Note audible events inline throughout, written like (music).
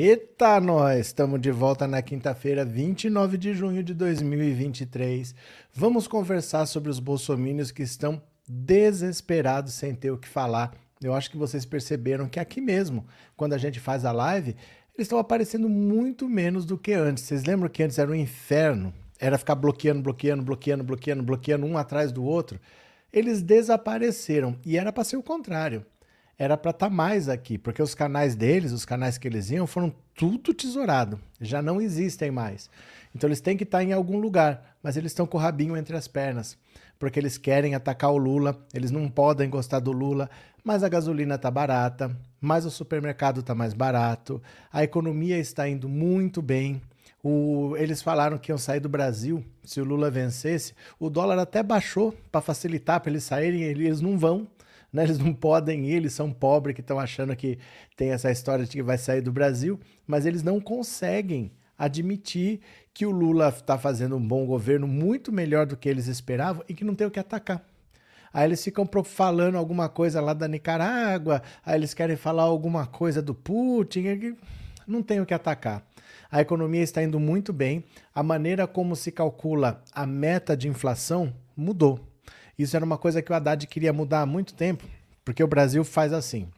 Eita, nós! Estamos de volta na quinta-feira, 29 de junho de 2023. Vamos conversar sobre os bolsomínios que estão desesperados sem ter o que falar. Eu acho que vocês perceberam que aqui mesmo, quando a gente faz a live, eles estão aparecendo muito menos do que antes. Vocês lembram que antes era um inferno? Era ficar bloqueando, bloqueando, bloqueando, bloqueando, bloqueando um atrás do outro. Eles desapareceram e era para ser o contrário era para estar tá mais aqui, porque os canais deles, os canais que eles iam, foram tudo tesourado, já não existem mais. Então eles têm que estar tá em algum lugar, mas eles estão com o rabinho entre as pernas, porque eles querem atacar o Lula, eles não podem gostar do Lula, mas a gasolina está barata, mas o supermercado está mais barato, a economia está indo muito bem. O, eles falaram que iam sair do Brasil se o Lula vencesse. O dólar até baixou para facilitar para eles saírem, eles não vão né? Eles não podem ir, eles são pobres que estão achando que tem essa história de que vai sair do Brasil, mas eles não conseguem admitir que o Lula está fazendo um bom governo muito melhor do que eles esperavam e que não tem o que atacar. Aí eles ficam falando alguma coisa lá da Nicarágua, aí eles querem falar alguma coisa do Putin, não tem o que atacar. A economia está indo muito bem, a maneira como se calcula a meta de inflação mudou. Isso era uma coisa que o Haddad queria mudar há muito tempo, porque o Brasil faz assim.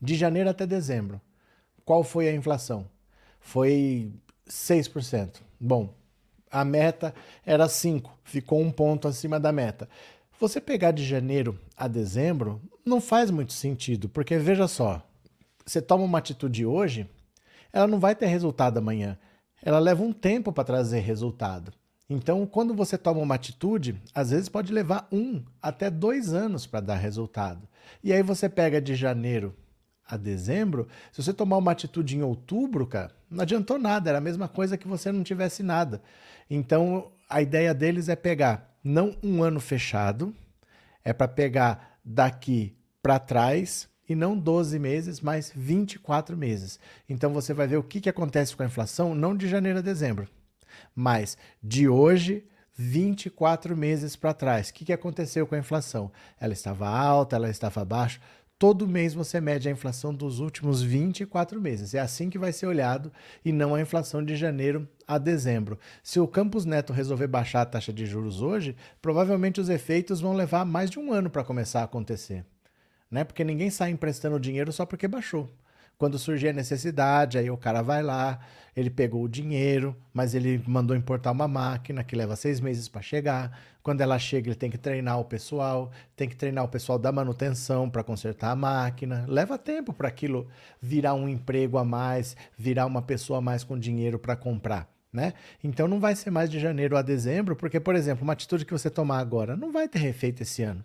De janeiro até dezembro, qual foi a inflação? Foi 6%. Bom, a meta era 5, ficou um ponto acima da meta. Você pegar de janeiro a dezembro não faz muito sentido, porque veja só, você toma uma atitude hoje, ela não vai ter resultado amanhã. Ela leva um tempo para trazer resultado. Então, quando você toma uma atitude, às vezes pode levar um até dois anos para dar resultado. E aí você pega de janeiro a dezembro, se você tomar uma atitude em outubro, cara, não adiantou nada, era a mesma coisa que você não tivesse nada. Então, a ideia deles é pegar não um ano fechado, é para pegar daqui para trás e não 12 meses, mas 24 meses. Então você vai ver o que, que acontece com a inflação não de janeiro a dezembro, mas de hoje, 24 meses para trás, o que, que aconteceu com a inflação? Ela estava alta, ela estava baixa. Todo mês você mede a inflação dos últimos 24 meses. É assim que vai ser olhado e não a inflação de janeiro a dezembro. Se o Campos Neto resolver baixar a taxa de juros hoje, provavelmente os efeitos vão levar mais de um ano para começar a acontecer. Né? Porque ninguém sai emprestando dinheiro só porque baixou. Quando surgir a necessidade, aí o cara vai lá, ele pegou o dinheiro, mas ele mandou importar uma máquina que leva seis meses para chegar. Quando ela chega, ele tem que treinar o pessoal, tem que treinar o pessoal da manutenção para consertar a máquina. Leva tempo para aquilo virar um emprego a mais, virar uma pessoa a mais com dinheiro para comprar. Né? Então não vai ser mais de janeiro a dezembro, porque, por exemplo, uma atitude que você tomar agora não vai ter efeito esse ano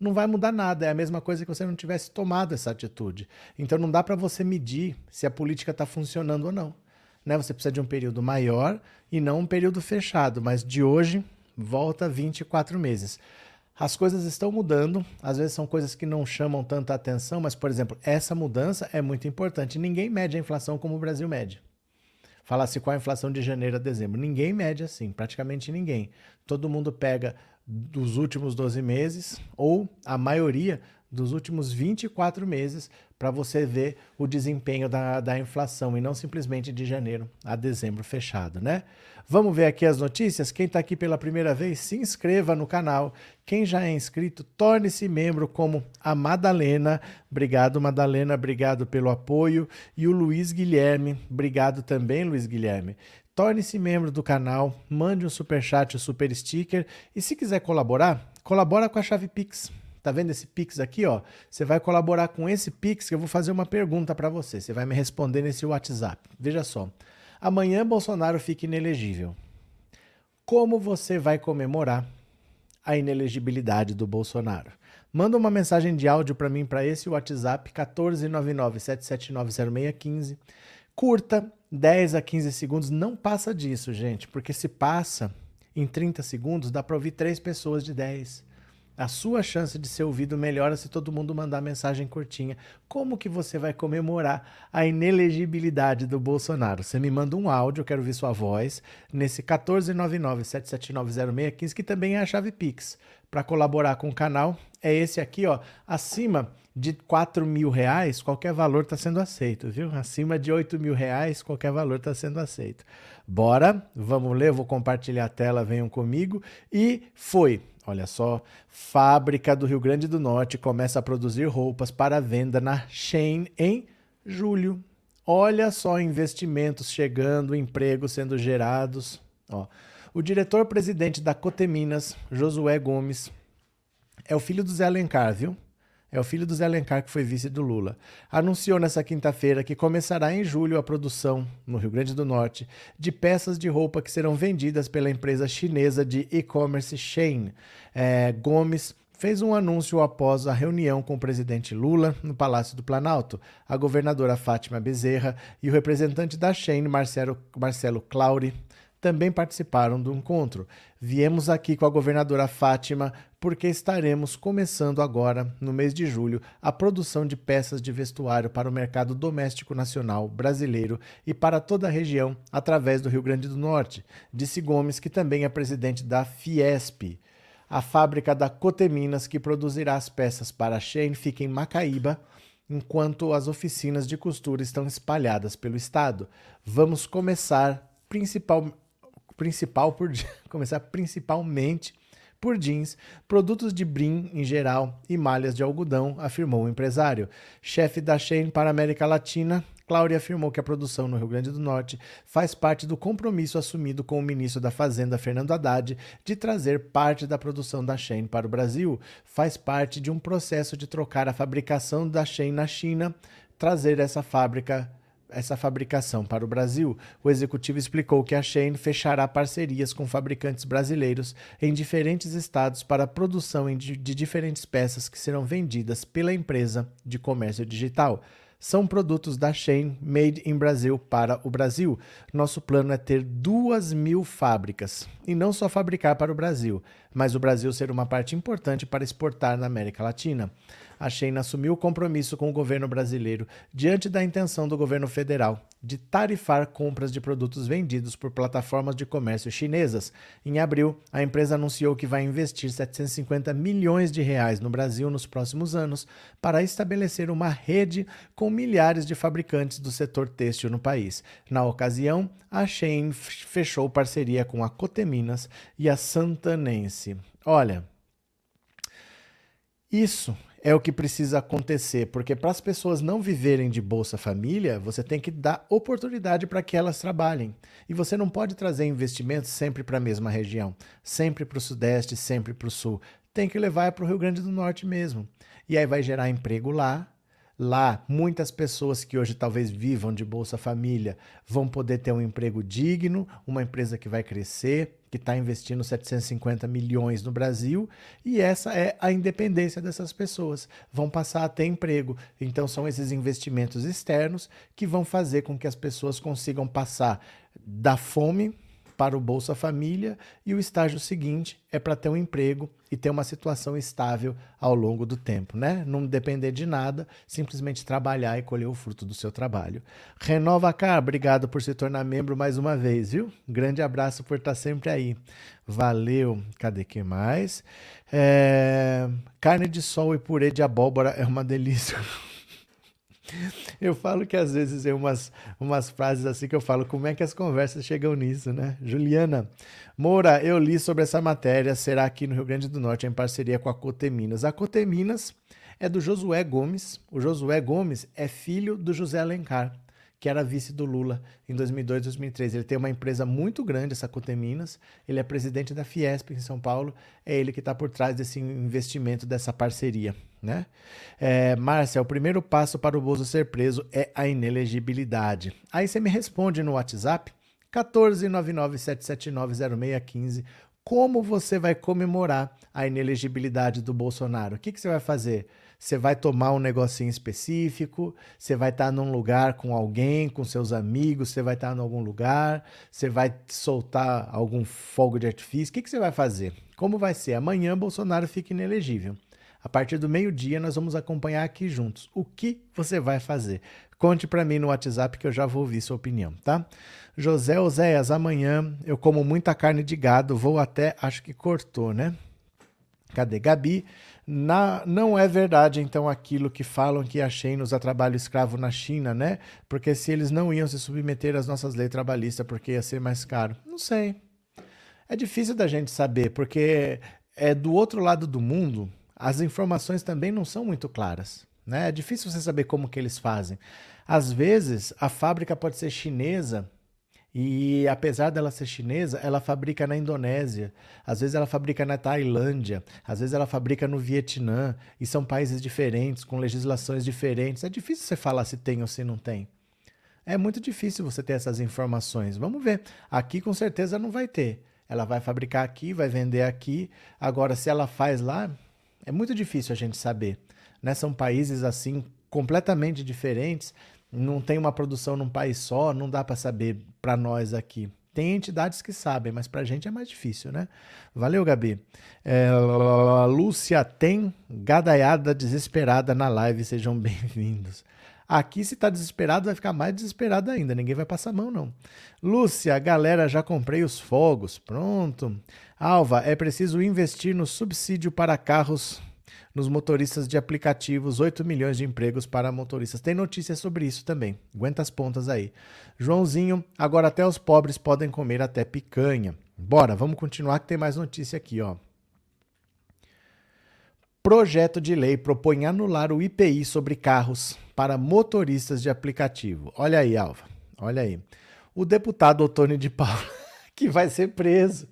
não vai mudar nada. É a mesma coisa que você não tivesse tomado essa atitude. Então não dá para você medir se a política está funcionando ou não. Né? Você precisa de um período maior e não um período fechado. Mas de hoje, volta 24 meses. As coisas estão mudando, às vezes são coisas que não chamam tanta atenção, mas, por exemplo, essa mudança é muito importante. Ninguém mede a inflação como o Brasil mede. Fala-se qual a inflação de janeiro a dezembro. Ninguém mede assim, praticamente ninguém. Todo mundo pega dos últimos 12 meses ou a maioria dos últimos 24 meses para você ver o desempenho da, da inflação e não simplesmente de janeiro a dezembro fechado, né? Vamos ver aqui as notícias? Quem está aqui pela primeira vez, se inscreva no canal. Quem já é inscrito, torne-se membro como a Madalena. Obrigado, Madalena, obrigado pelo apoio. E o Luiz Guilherme, obrigado também, Luiz Guilherme. Torne-se membro do canal, mande um super chat, um super sticker e se quiser colaborar, colabora com a chave Pix. Tá vendo esse Pix aqui, ó? Você vai colaborar com esse Pix que eu vou fazer uma pergunta para você. Você vai me responder nesse WhatsApp. Veja só. Amanhã Bolsonaro fica inelegível. Como você vai comemorar a inelegibilidade do Bolsonaro? Manda uma mensagem de áudio para mim para esse WhatsApp 14997790615. Curta 10 a 15 segundos, não passa disso, gente, porque se passa em 30 segundos, dá para ouvir três pessoas de 10. A sua chance de ser ouvido melhora se todo mundo mandar mensagem curtinha. Como que você vai comemorar a inelegibilidade do Bolsonaro? Você me manda um áudio, eu quero ouvir sua voz, nesse 1499-7790615, que também é a chave Pix. Para colaborar com o canal é esse aqui, ó, acima de 4 mil reais, qualquer valor está sendo aceito, viu? Acima de 8 mil reais, qualquer valor está sendo aceito. Bora, vamos ler, vou compartilhar a tela, venham comigo. E foi, olha só, fábrica do Rio Grande do Norte começa a produzir roupas para venda na Shein em julho. Olha só investimentos chegando, empregos sendo gerados. Ó. O diretor-presidente da Coteminas, Josué Gomes, é o filho do Zé Alencar, viu? É o filho do Zé Alencar que foi vice do Lula. Anunciou nessa quinta-feira que começará em julho a produção, no Rio Grande do Norte, de peças de roupa que serão vendidas pela empresa chinesa de e-commerce Shein. É, Gomes fez um anúncio após a reunião com o presidente Lula no Palácio do Planalto. A governadora Fátima Bezerra e o representante da Shein, Marcelo, Marcelo Clauri, também participaram do encontro. Viemos aqui com a governadora Fátima porque estaremos começando agora, no mês de julho, a produção de peças de vestuário para o mercado doméstico nacional brasileiro e para toda a região através do Rio Grande do Norte, disse Gomes, que também é presidente da Fiesp. A fábrica da Coteminas, que produzirá as peças para a Shein, fica em Macaíba, enquanto as oficinas de costura estão espalhadas pelo estado. Vamos começar principal, principal por (laughs) começar principalmente por jeans, produtos de brim em geral e malhas de algodão, afirmou o empresário. Chefe da Shein para a América Latina, Cláudia afirmou que a produção no Rio Grande do Norte faz parte do compromisso assumido com o ministro da Fazenda, Fernando Haddad, de trazer parte da produção da Shein para o Brasil. Faz parte de um processo de trocar a fabricação da Shein na China, trazer essa fábrica essa fabricação para o Brasil, o executivo explicou que a Shein fechará parcerias com fabricantes brasileiros em diferentes estados para a produção de, diferentes peças que serão vendidas pela empresa de comércio digital são produtos da Shein Made in Brasil para o Brasil. Nosso plano é ter duas mil fábricas e não só fabricar para o Brasil, mas o Brasil ser uma parte importante para exportar na América Latina a Shein assumiu o compromisso com o governo brasileiro diante da intenção do governo federal de tarifar compras de produtos vendidos por plataformas de comércio chinesas. Em abril, a empresa anunciou que vai investir 750 milhões de reais no Brasil nos próximos anos para estabelecer uma rede com milhares de fabricantes do setor têxtil no país. Na ocasião, a Shein fechou parceria com a Coteminas e a Santanense. Olha, isso é o que precisa acontecer, porque para as pessoas não viverem de Bolsa Família, você tem que dar oportunidade para que elas trabalhem. E você não pode trazer investimentos sempre para a mesma região, sempre para o Sudeste, sempre para o Sul. Tem que levar para o Rio Grande do Norte mesmo. E aí vai gerar emprego lá, Lá, muitas pessoas que hoje talvez vivam de Bolsa Família vão poder ter um emprego digno, uma empresa que vai crescer, que está investindo 750 milhões no Brasil, e essa é a independência dessas pessoas. Vão passar a ter emprego. Então, são esses investimentos externos que vão fazer com que as pessoas consigam passar da fome para o Bolsa Família e o estágio seguinte é para ter um emprego e ter uma situação estável ao longo do tempo, né? Não depender de nada, simplesmente trabalhar e colher o fruto do seu trabalho. Renova Car, obrigado por se tornar membro mais uma vez, viu? Grande abraço por estar sempre aí. Valeu. Cadê que mais? É... Carne de sol e purê de abóbora é uma delícia. (laughs) Eu falo que às vezes tem umas, umas frases assim que eu falo, como é que as conversas chegam nisso, né? Juliana, Moura, eu li sobre essa matéria, será aqui no Rio Grande do Norte, em parceria com a Coteminas. A Coteminas é do Josué Gomes. O Josué Gomes é filho do José Alencar que era vice do Lula em 2002, 2003. Ele tem uma empresa muito grande, essa Coteminas. Ele é presidente da Fiesp em São Paulo. É ele que está por trás desse investimento, dessa parceria. Né? É, Márcia, o primeiro passo para o Bozo ser preso é a inelegibilidade. Aí você me responde no WhatsApp 14997790615 como você vai comemorar a inelegibilidade do Bolsonaro. O que, que você vai fazer? Você vai tomar um negocinho específico, você vai estar num lugar com alguém, com seus amigos, você vai estar em algum lugar, você vai soltar algum fogo de artifício. O que, que você vai fazer? Como vai ser? Amanhã Bolsonaro fica inelegível. A partir do meio-dia nós vamos acompanhar aqui juntos. O que você vai fazer? Conte para mim no WhatsApp que eu já vou ouvir sua opinião, tá? José Oséias, amanhã eu como muita carne de gado, vou até, acho que cortou, né? Cadê Gabi? Na, não é verdade, então, aquilo que falam que achei nos a trabalho escravo na China, né? Porque se eles não iam se submeter às nossas leis trabalhistas porque ia ser mais caro. Não sei. É difícil da gente saber, porque é do outro lado do mundo, as informações também não são muito claras. Né? É difícil você saber como que eles fazem. Às vezes, a fábrica pode ser chinesa e apesar dela ser chinesa, ela fabrica na Indonésia, às vezes ela fabrica na Tailândia, às vezes ela fabrica no Vietnã, e são países diferentes, com legislações diferentes. É difícil você falar se tem ou se não tem. É muito difícil você ter essas informações. Vamos ver. Aqui com certeza não vai ter. Ela vai fabricar aqui, vai vender aqui. Agora, se ela faz lá, é muito difícil a gente saber. Né? São países assim completamente diferentes não tem uma produção num país só, não dá para saber para nós aqui. Tem entidades que sabem, mas para a gente é mais difícil, né? Valeu, Gabi. É, Lúcia tem gadaiada desesperada na live, sejam (laughs) bem-vindos. Aqui, se tá desesperado, vai ficar mais desesperado ainda. Ninguém vai passar mão, não. Lúcia, galera, já comprei os fogos. Pronto. Alva, é preciso investir no subsídio para carros nos motoristas de aplicativos, 8 milhões de empregos para motoristas. Tem notícias sobre isso também. Aguenta as pontas aí. Joãozinho, agora até os pobres podem comer até picanha. Bora, vamos continuar que tem mais notícia aqui, ó. Projeto de lei propõe anular o IPI sobre carros para motoristas de aplicativo. Olha aí, Alva. Olha aí. O deputado Otônio de Paula, (laughs) que vai ser preso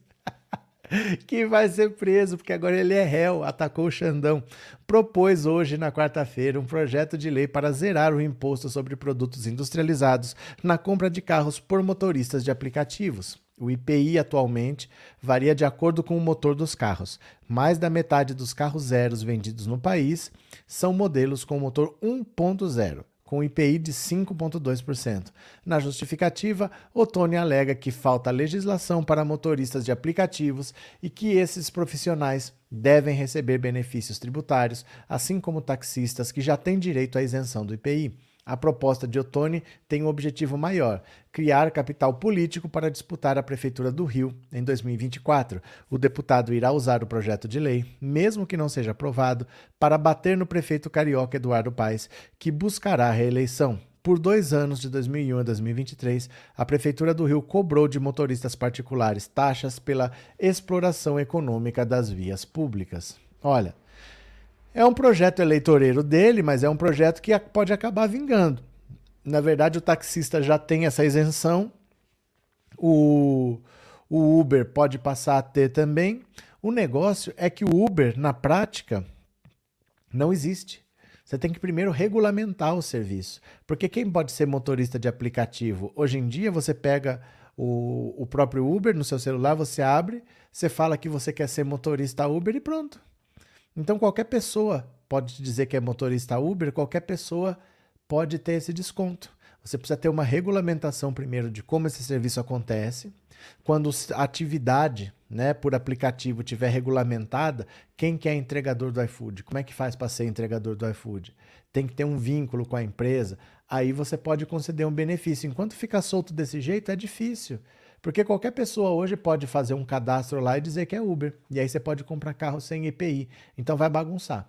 (laughs) que vai ser preso, porque agora ele é réu, atacou o Xandão. Propôs hoje, na quarta-feira, um projeto de lei para zerar o imposto sobre produtos industrializados na compra de carros por motoristas de aplicativos. O IPI atualmente varia de acordo com o motor dos carros. Mais da metade dos carros zeros vendidos no país são modelos com motor 1.0 com IPI de 5,2%. Na justificativa, Otônio alega que falta legislação para motoristas de aplicativos e que esses profissionais devem receber benefícios tributários, assim como taxistas que já têm direito à isenção do IPI. A proposta de Ottoni tem um objetivo maior: criar capital político para disputar a Prefeitura do Rio em 2024. O deputado irá usar o projeto de lei, mesmo que não seja aprovado, para bater no prefeito carioca Eduardo Paes, que buscará a reeleição. Por dois anos, de 2001 a 2023, a Prefeitura do Rio cobrou de motoristas particulares taxas pela exploração econômica das vias públicas. Olha. É um projeto eleitoreiro dele, mas é um projeto que pode acabar vingando. Na verdade, o taxista já tem essa isenção, o, o Uber pode passar a ter também. O negócio é que o Uber, na prática, não existe. Você tem que primeiro regulamentar o serviço. Porque quem pode ser motorista de aplicativo? Hoje em dia, você pega o, o próprio Uber no seu celular, você abre, você fala que você quer ser motorista Uber e pronto. Então qualquer pessoa pode dizer que é motorista Uber, qualquer pessoa pode ter esse desconto. Você precisa ter uma regulamentação primeiro de como esse serviço acontece. Quando a atividade né, por aplicativo tiver regulamentada, quem que é entregador do iFood? Como é que faz para ser entregador do iFood? Tem que ter um vínculo com a empresa. Aí você pode conceder um benefício. Enquanto fica solto desse jeito, é difícil. Porque qualquer pessoa hoje pode fazer um cadastro lá e dizer que é Uber. E aí você pode comprar carro sem IPI. Então vai bagunçar.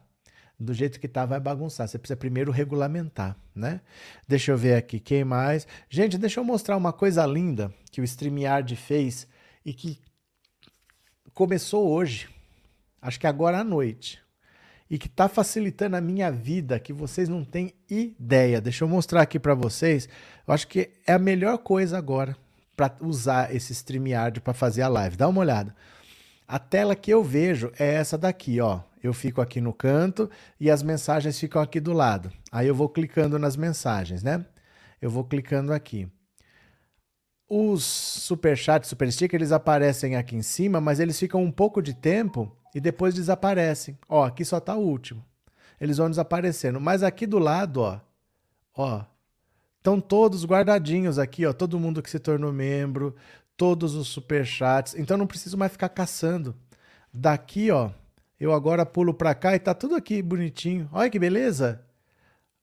Do jeito que tá, vai bagunçar. Você precisa primeiro regulamentar, né? Deixa eu ver aqui quem mais. Gente, deixa eu mostrar uma coisa linda que o StreamYard fez e que começou hoje. Acho que agora à noite e que está facilitando a minha vida, que vocês não têm ideia. Deixa eu mostrar aqui para vocês. Eu acho que é a melhor coisa agora para usar esse StreamYard para fazer a live. Dá uma olhada. A tela que eu vejo é essa daqui, ó. Eu fico aqui no canto e as mensagens ficam aqui do lado. Aí eu vou clicando nas mensagens, né? Eu vou clicando aqui. Os superchats, super sticker, eles aparecem aqui em cima, mas eles ficam um pouco de tempo e depois desaparecem. Ó, aqui só tá o último. Eles vão desaparecendo, mas aqui do lado, ó, ó, Estão todos guardadinhos aqui, ó, todo mundo que se tornou membro, todos os superchats. Então não preciso mais ficar caçando. Daqui, ó, eu agora pulo para cá e tá tudo aqui bonitinho. Olha que beleza.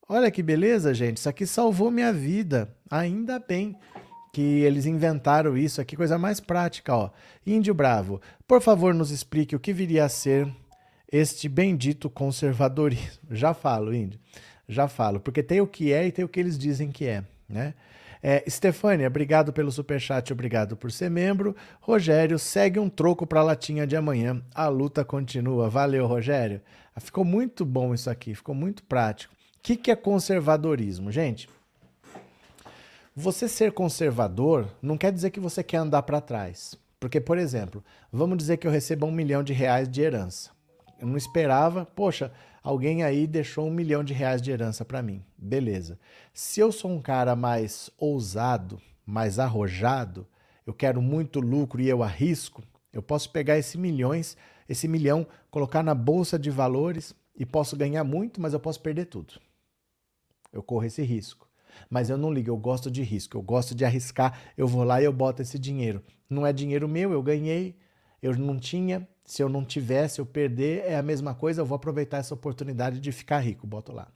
Olha que beleza, gente. Isso aqui salvou minha vida. Ainda bem que eles inventaram isso aqui, coisa mais prática, ó. Índio Bravo, por favor, nos explique o que viria a ser este bendito conservadorismo. (laughs) Já falo, Índio, já falo, porque tem o que é e tem o que eles dizem que é, né? É, Stefânia, obrigado pelo superchat, obrigado por ser membro. Rogério, segue um troco para a latinha de amanhã. A luta continua. Valeu, Rogério. Ah, ficou muito bom isso aqui, ficou muito prático. O que, que é conservadorismo, gente? Você ser conservador não quer dizer que você quer andar para trás. Porque, por exemplo, vamos dizer que eu receba um milhão de reais de herança. Eu não esperava, poxa, alguém aí deixou um milhão de reais de herança para mim. Beleza. Se eu sou um cara mais ousado, mais arrojado, eu quero muito lucro e eu arrisco, eu posso pegar esse milhões, esse milhão, colocar na bolsa de valores e posso ganhar muito, mas eu posso perder tudo. Eu corro esse risco. Mas eu não ligo, eu gosto de risco, eu gosto de arriscar, eu vou lá e eu boto esse dinheiro. Não é dinheiro meu, eu ganhei, eu não tinha, se eu não tivesse, eu perder, é a mesma coisa, eu vou aproveitar essa oportunidade de ficar rico, boto lá.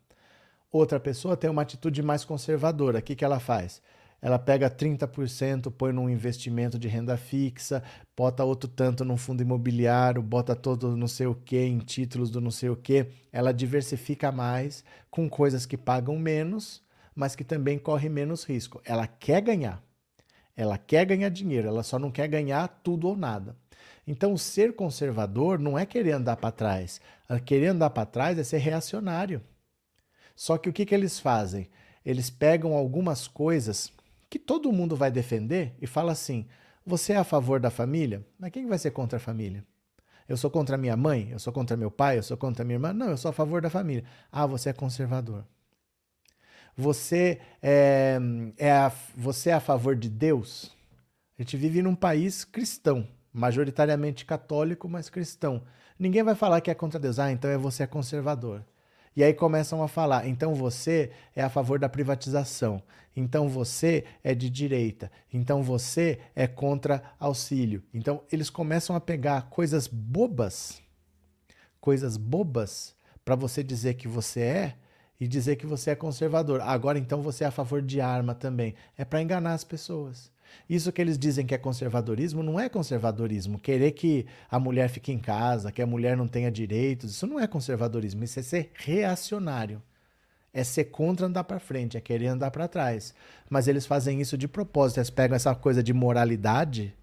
Outra pessoa tem uma atitude mais conservadora, o que, que ela faz? Ela pega 30%, põe num investimento de renda fixa, bota outro tanto num fundo imobiliário, bota todo não sei o que em títulos do não sei o que. Ela diversifica mais com coisas que pagam menos, mas que também corre menos risco. Ela quer ganhar. Ela quer ganhar dinheiro, ela só não quer ganhar tudo ou nada. Então, ser conservador não é querer andar para trás. Querer andar para trás é ser reacionário. Só que o que, que eles fazem? Eles pegam algumas coisas que todo mundo vai defender e fala assim: você é a favor da família? Mas quem vai ser contra a família? Eu sou contra minha mãe? Eu sou contra meu pai? Eu sou contra minha irmã? Não, eu sou a favor da família. Ah, você é conservador. Você é, é a, você é a favor de Deus? A gente vive num país cristão majoritariamente católico, mas cristão. Ninguém vai falar que é contra Deus. Ah, então é você é conservador. E aí começam a falar, então você é a favor da privatização, então você é de direita, então você é contra auxílio. Então eles começam a pegar coisas bobas, coisas bobas, para você dizer que você é e dizer que você é conservador. Agora então você é a favor de arma também. É para enganar as pessoas. Isso que eles dizem que é conservadorismo não é conservadorismo. Querer que a mulher fique em casa, que a mulher não tenha direitos, isso não é conservadorismo. Isso é ser reacionário. É ser contra andar para frente, é querer andar para trás. Mas eles fazem isso de propósito. Eles pegam essa coisa de moralidade,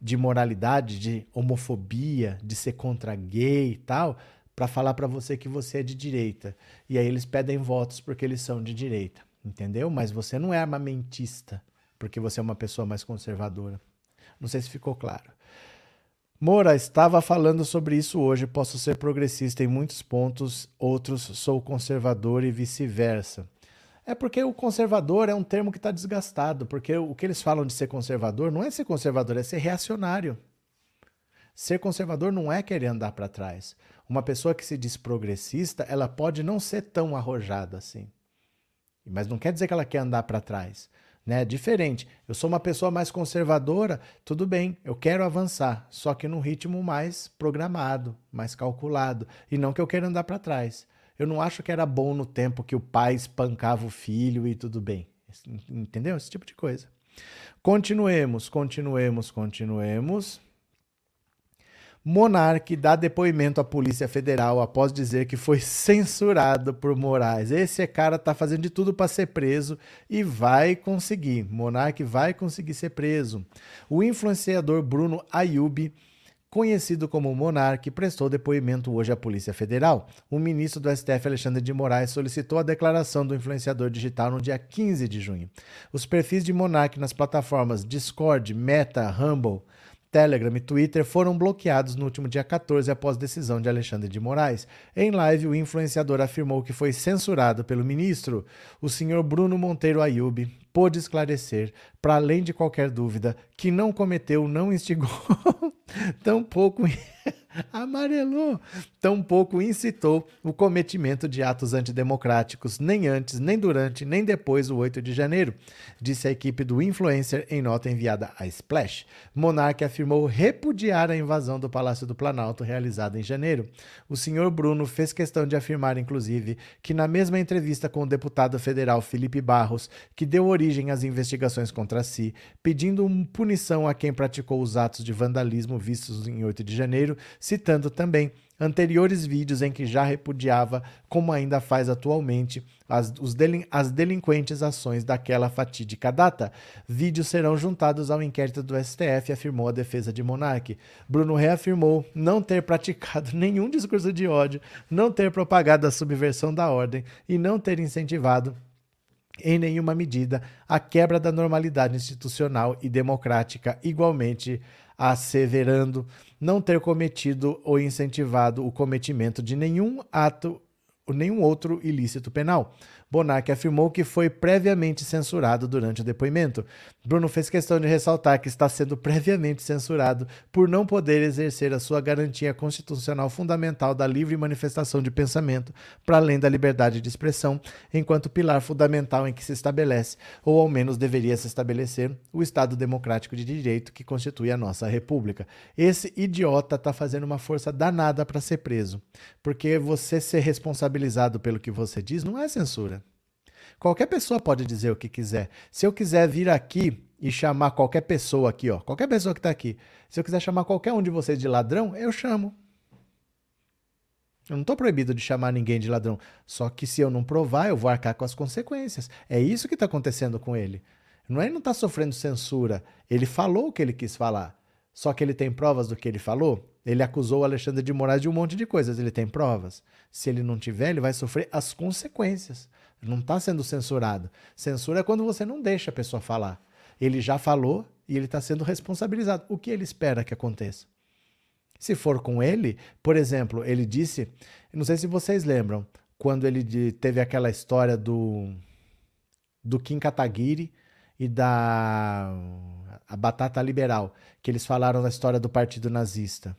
de moralidade, de homofobia, de ser contra gay e tal, para falar para você que você é de direita. E aí eles pedem votos porque eles são de direita, entendeu? Mas você não é armamentista porque você é uma pessoa mais conservadora. Não sei se ficou claro. Moura, estava falando sobre isso hoje. Posso ser progressista em muitos pontos, outros sou conservador e vice-versa. É porque o conservador é um termo que está desgastado, porque o que eles falam de ser conservador não é ser conservador, é ser reacionário. Ser conservador não é querer andar para trás. Uma pessoa que se diz progressista, ela pode não ser tão arrojada assim. Mas não quer dizer que ela quer andar para trás né? Diferente. Eu sou uma pessoa mais conservadora, tudo bem, eu quero avançar, só que num ritmo mais programado, mais calculado, e não que eu queira andar para trás. Eu não acho que era bom no tempo que o pai espancava o filho e tudo bem. Entendeu? Esse tipo de coisa. Continuemos, continuemos, continuemos. Monarque dá depoimento à Polícia Federal após dizer que foi censurado por Moraes. Esse cara tá fazendo de tudo para ser preso e vai conseguir. Monarque vai conseguir ser preso. O influenciador Bruno Ayub conhecido como Monarque, prestou depoimento hoje à Polícia Federal. O ministro do STF, Alexandre de Moraes, solicitou a declaração do influenciador digital no dia 15 de junho. Os perfis de Monarque nas plataformas Discord, Meta, Rumble, Telegram e Twitter foram bloqueados no último dia 14 após decisão de Alexandre de Moraes. Em live, o influenciador afirmou que foi censurado pelo ministro. O senhor Bruno Monteiro Ayub pôde esclarecer, para além de qualquer dúvida, que não cometeu, não instigou, (laughs) tampouco (laughs) amarelou, tampouco incitou o cometimento de atos antidemocráticos, nem antes, nem durante, nem depois do 8 de janeiro, disse a equipe do influencer em nota enviada à Splash. Monarque afirmou repudiar a invasão do Palácio do Planalto realizada em janeiro. O senhor Bruno fez questão de afirmar, inclusive, que na mesma entrevista com o deputado federal Felipe Barros, que deu origem às investigações contra si, pedindo punição a quem praticou os atos de vandalismo vistos em 8 de janeiro, citando também anteriores vídeos em que já repudiava, como ainda faz atualmente, as, delin as delinquentes ações daquela fatídica data. Vídeos serão juntados ao inquérito do STF, afirmou a defesa de Monarque. Bruno reafirmou não ter praticado (laughs) nenhum discurso de ódio, não ter propagado a subversão da ordem e não ter incentivado em nenhuma medida a quebra da normalidade institucional e democrática, igualmente asseverando não ter cometido ou incentivado o cometimento de nenhum ato nenhum outro ilícito penal. Bonarque afirmou que foi previamente censurado durante o depoimento. Bruno fez questão de ressaltar que está sendo previamente censurado por não poder exercer a sua garantia constitucional fundamental da livre manifestação de pensamento, para além da liberdade de expressão, enquanto pilar fundamental em que se estabelece, ou ao menos deveria se estabelecer, o Estado democrático de direito que constitui a nossa República. Esse idiota está fazendo uma força danada para ser preso, porque você ser responsabilizado pelo que você diz não é censura. Qualquer pessoa pode dizer o que quiser. Se eu quiser vir aqui e chamar qualquer pessoa aqui, ó, qualquer pessoa que está aqui, se eu quiser chamar qualquer um de vocês de ladrão, eu chamo. Eu não estou proibido de chamar ninguém de ladrão. Só que se eu não provar, eu vou arcar com as consequências. É isso que está acontecendo com ele. Não é ele não está sofrendo censura. Ele falou o que ele quis falar. Só que ele tem provas do que ele falou. Ele acusou o Alexandre de Moraes de um monte de coisas. Ele tem provas. Se ele não tiver, ele vai sofrer as consequências. Não está sendo censurado. Censura é quando você não deixa a pessoa falar. Ele já falou e ele está sendo responsabilizado. O que ele espera que aconteça? Se for com ele, por exemplo, ele disse, não sei se vocês lembram, quando ele teve aquela história do do Kim Kataguiri e da a Batata Liberal, que eles falaram da história do Partido Nazista.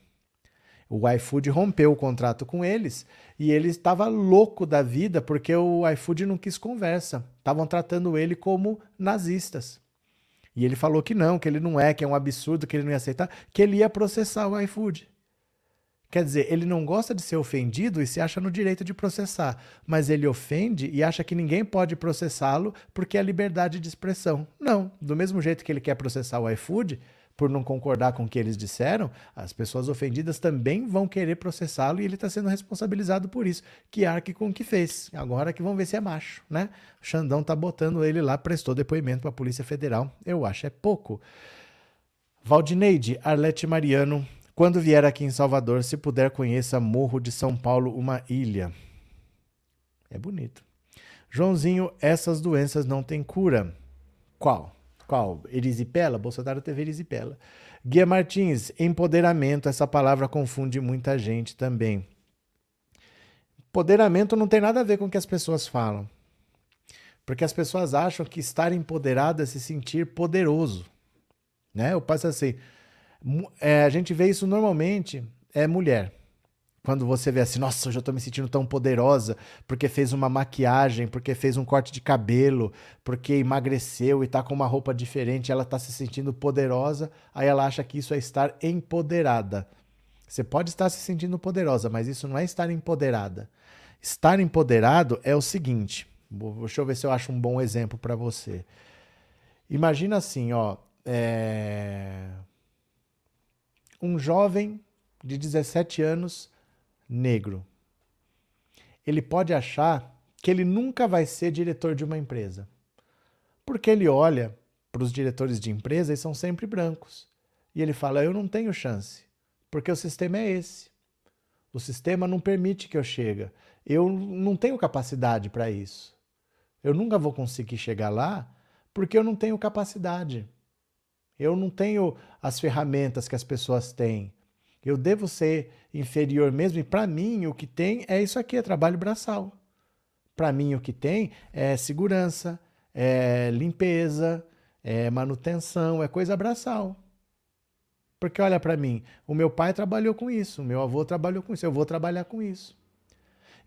O iFood rompeu o contrato com eles e ele estava louco da vida porque o iFood não quis conversa. Estavam tratando ele como nazistas. E ele falou que não, que ele não é, que é um absurdo, que ele não ia aceitar, que ele ia processar o iFood. Quer dizer, ele não gosta de ser ofendido e se acha no direito de processar, mas ele ofende e acha que ninguém pode processá-lo porque é liberdade de expressão. Não, do mesmo jeito que ele quer processar o iFood, por não concordar com o que eles disseram, as pessoas ofendidas também vão querer processá-lo e ele está sendo responsabilizado por isso. Que arque com o que fez. Agora que vão ver se é macho, né? O Xandão tá botando ele lá, prestou depoimento para a Polícia Federal. Eu acho é pouco. Valdineide, Arlete Mariano, quando vier aqui em Salvador, se puder, conheça Morro de São Paulo, uma ilha. É bonito. Joãozinho, essas doenças não têm cura. Qual? Qual? Erisipela? Bolsonaro teve erisipela. Guia Martins, empoderamento, essa palavra confunde muita gente também. Empoderamento não tem nada a ver com o que as pessoas falam. Porque as pessoas acham que estar empoderado é se sentir poderoso. Né? Eu passo assim. É, a gente vê isso normalmente, é mulher. Quando você vê assim, nossa, eu já tô me sentindo tão poderosa porque fez uma maquiagem, porque fez um corte de cabelo, porque emagreceu e tá com uma roupa diferente, ela tá se sentindo poderosa, aí ela acha que isso é estar empoderada. Você pode estar se sentindo poderosa, mas isso não é estar empoderada. Estar empoderado é o seguinte, deixa eu ver se eu acho um bom exemplo para você. Imagina assim, ó, é... um jovem de 17 anos negro. Ele pode achar que ele nunca vai ser diretor de uma empresa. Porque ele olha para os diretores de empresa e são sempre brancos. E ele fala: Eu não tenho chance, porque o sistema é esse. O sistema não permite que eu chegue. Eu não tenho capacidade para isso. Eu nunca vou conseguir chegar lá porque eu não tenho capacidade. Eu não tenho as ferramentas que as pessoas têm. Eu devo ser inferior mesmo, e para mim o que tem é isso aqui, é trabalho braçal. Para mim o que tem é segurança, é limpeza, é manutenção, é coisa braçal. Porque olha para mim, o meu pai trabalhou com isso, o meu avô trabalhou com isso, eu vou trabalhar com isso.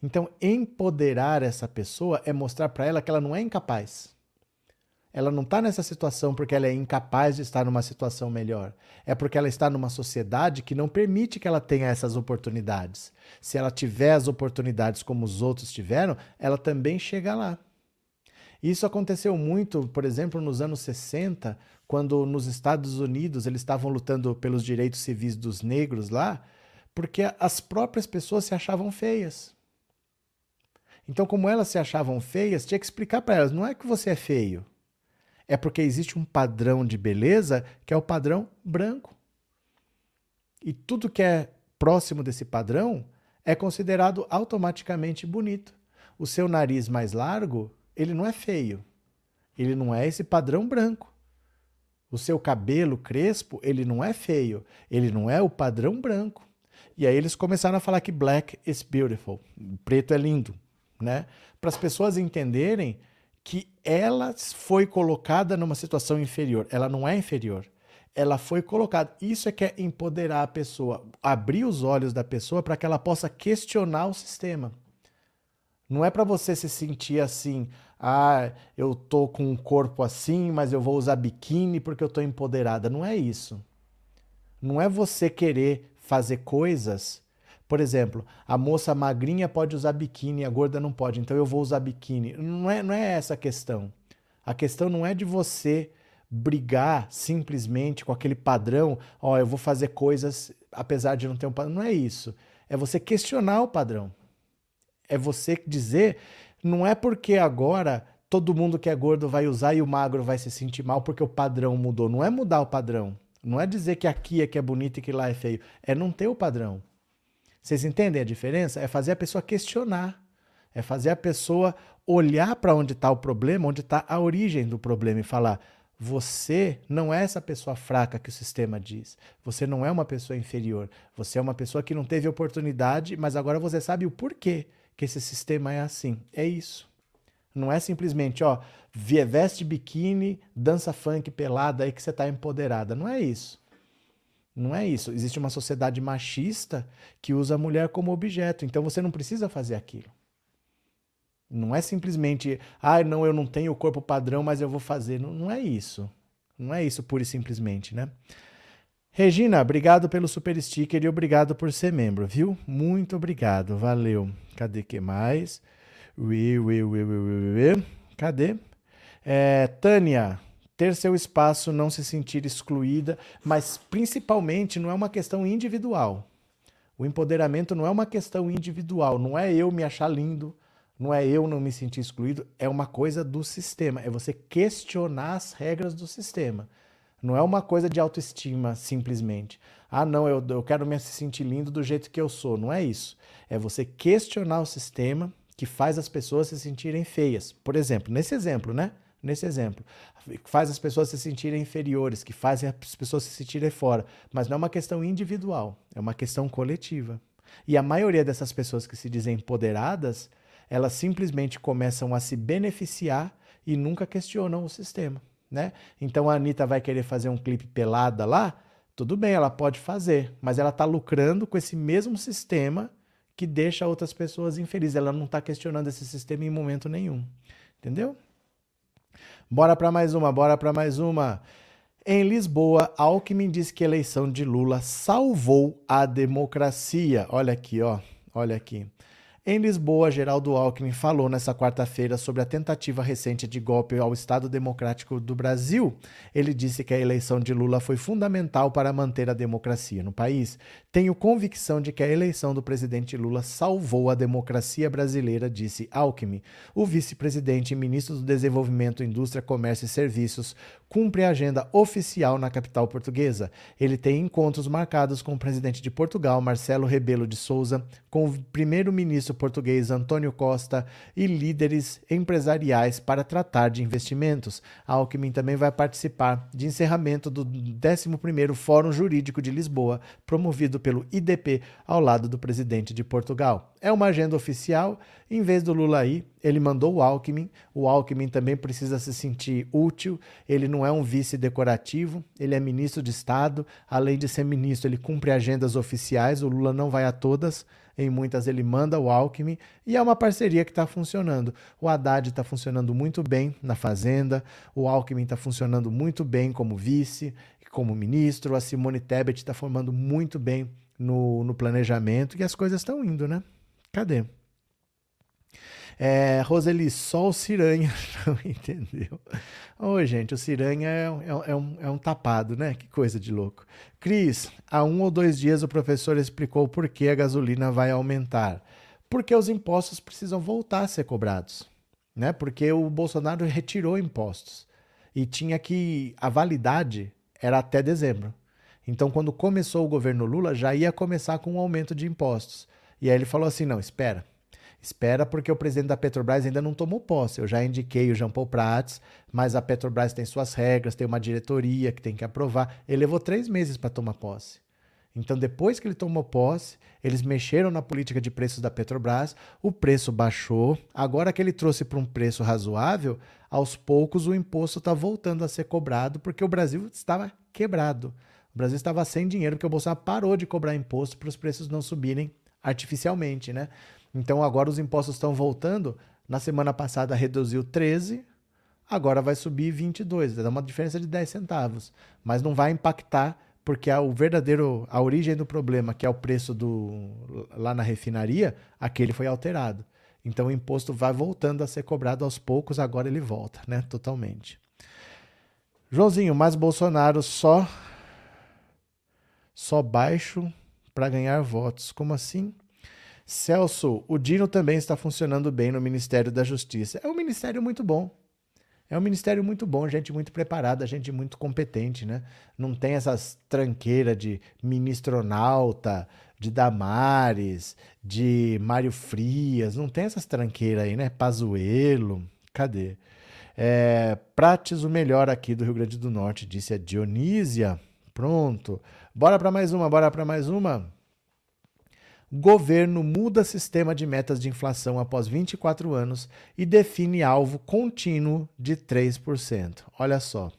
Então, empoderar essa pessoa é mostrar para ela que ela não é incapaz ela não está nessa situação porque ela é incapaz de estar numa situação melhor. É porque ela está numa sociedade que não permite que ela tenha essas oportunidades. Se ela tiver as oportunidades como os outros tiveram, ela também chega lá. Isso aconteceu muito, por exemplo, nos anos 60, quando nos Estados Unidos eles estavam lutando pelos direitos civis dos negros lá, Porque as próprias pessoas se achavam feias. Então, como elas se achavam feias, tinha que explicar para elas: não é que você é feio, é porque existe um padrão de beleza que é o padrão branco. E tudo que é próximo desse padrão é considerado automaticamente bonito. O seu nariz mais largo, ele não é feio. Ele não é esse padrão branco. O seu cabelo crespo, ele não é feio. Ele não é o padrão branco. E aí eles começaram a falar que black is beautiful. Preto é lindo, né? Para as pessoas entenderem que ela foi colocada numa situação inferior. Ela não é inferior. Ela foi colocada. Isso é que é empoderar a pessoa, abrir os olhos da pessoa para que ela possa questionar o sistema. Não é para você se sentir assim, ah, eu tô com um corpo assim, mas eu vou usar biquíni porque eu tô empoderada. Não é isso. Não é você querer fazer coisas por exemplo, a moça magrinha pode usar biquíni, a gorda não pode, então eu vou usar biquíni. Não é, não é essa a questão. A questão não é de você brigar simplesmente com aquele padrão, ó, oh, eu vou fazer coisas apesar de não ter um padrão. Não é isso. É você questionar o padrão. É você dizer, não é porque agora todo mundo que é gordo vai usar e o magro vai se sentir mal porque o padrão mudou. Não é mudar o padrão. Não é dizer que aqui é que é bonito e que lá é feio. É não ter o padrão. Vocês entendem a diferença? É fazer a pessoa questionar. É fazer a pessoa olhar para onde está o problema, onde está a origem do problema e falar: você não é essa pessoa fraca que o sistema diz. Você não é uma pessoa inferior. Você é uma pessoa que não teve oportunidade, mas agora você sabe o porquê que esse sistema é assim. É isso. Não é simplesmente, ó, veste biquíni, dança funk pelada aí que você está empoderada. Não é isso. Não é isso. Existe uma sociedade machista que usa a mulher como objeto. Então você não precisa fazer aquilo. Não é simplesmente, ah, não, eu não tenho o corpo padrão, mas eu vou fazer. Não, não é isso. Não é isso pura e simplesmente, né? Regina, obrigado pelo super sticker e obrigado por ser membro, viu? Muito obrigado, valeu. Cadê que mais? Ui, ui, ui, ui, ui, ui. Cadê? É, Tânia, ter seu espaço, não se sentir excluída, mas principalmente não é uma questão individual. O empoderamento não é uma questão individual, não é eu me achar lindo, não é eu não me sentir excluído, é uma coisa do sistema, é você questionar as regras do sistema. Não é uma coisa de autoestima simplesmente. Ah, não, eu, eu quero me sentir lindo do jeito que eu sou. Não é isso. É você questionar o sistema que faz as pessoas se sentirem feias. Por exemplo, nesse exemplo, né? Nesse exemplo. Faz as pessoas se sentirem inferiores, que fazem as pessoas se sentirem fora. Mas não é uma questão individual, é uma questão coletiva. E a maioria dessas pessoas que se dizem empoderadas, elas simplesmente começam a se beneficiar e nunca questionam o sistema. Né? Então a Anitta vai querer fazer um clipe pelada lá, tudo bem, ela pode fazer, mas ela está lucrando com esse mesmo sistema que deixa outras pessoas infelizes. Ela não está questionando esse sistema em momento nenhum. Entendeu? Bora para mais uma, bora para mais uma. Em Lisboa, Alckmin diz que a eleição de Lula salvou a democracia. Olha aqui, ó. Olha aqui. Em Lisboa, Geraldo Alckmin falou nesta quarta-feira sobre a tentativa recente de golpe ao Estado Democrático do Brasil. Ele disse que a eleição de Lula foi fundamental para manter a democracia no país. Tenho convicção de que a eleição do presidente Lula salvou a democracia brasileira, disse Alckmin. O vice-presidente e ministro do Desenvolvimento, Indústria, Comércio e Serviços cumpre a agenda oficial na capital portuguesa. Ele tem encontros marcados com o presidente de Portugal, Marcelo Rebelo de Souza, com o primeiro-ministro português Antônio Costa e líderes empresariais para tratar de investimentos. Alckmin também vai participar de encerramento do 11º Fórum Jurídico de Lisboa, promovido pelo IDP, ao lado do presidente de Portugal. É uma agenda oficial, em vez do Lula ir, ele mandou o Alckmin. O Alckmin também precisa se sentir útil. Ele não é um vice decorativo, ele é ministro de Estado. Além de ser ministro, ele cumpre agendas oficiais. O Lula não vai a todas, em muitas ele manda o Alckmin. E é uma parceria que está funcionando. O Haddad está funcionando muito bem na Fazenda, o Alckmin está funcionando muito bem como vice, como ministro. A Simone Tebet está formando muito bem no, no planejamento e as coisas estão indo, né? Cadê? É, Roseli, só o Ciranha (laughs) não entendeu. Ô, gente, o Ciranha é, é, é, um, é um tapado, né? Que coisa de louco. Cris, há um ou dois dias o professor explicou por que a gasolina vai aumentar. Porque os impostos precisam voltar a ser cobrados. Né? Porque o Bolsonaro retirou impostos. E tinha que. A validade era até dezembro. Então, quando começou o governo Lula, já ia começar com um aumento de impostos. E aí ele falou assim: não, espera. Espera, porque o presidente da Petrobras ainda não tomou posse. Eu já indiquei o Jean Paul Prats, mas a Petrobras tem suas regras, tem uma diretoria que tem que aprovar. Ele levou três meses para tomar posse. Então, depois que ele tomou posse, eles mexeram na política de preços da Petrobras, o preço baixou. Agora que ele trouxe para um preço razoável, aos poucos o imposto está voltando a ser cobrado, porque o Brasil estava quebrado. O Brasil estava sem dinheiro, porque o Bolsonaro parou de cobrar imposto para os preços não subirem artificialmente, né? Então agora os impostos estão voltando. Na semana passada reduziu 13, agora vai subir 22, dá uma diferença de 10 centavos, mas não vai impactar porque a, o verdadeiro a origem do problema, que é o preço do lá na refinaria, aquele foi alterado. Então o imposto vai voltando a ser cobrado aos poucos, agora ele volta, né, totalmente. Joãozinho, mas Bolsonaro só só baixo para ganhar votos. Como assim? Celso, o Dino também está funcionando bem no Ministério da Justiça. É um ministério muito bom. É um ministério muito bom, gente muito preparada, gente muito competente, né? Não tem essas tranqueiras de ministronauta, de Damares, de Mário Frias, não tem essas tranqueiras aí, né? Pazuelo, cadê? É, Prates, o melhor aqui do Rio Grande do Norte, disse a Dionísia. Pronto. Bora para mais uma, bora para mais uma. Governo muda sistema de metas de inflação após 24 anos e define alvo contínuo de 3%. Olha só.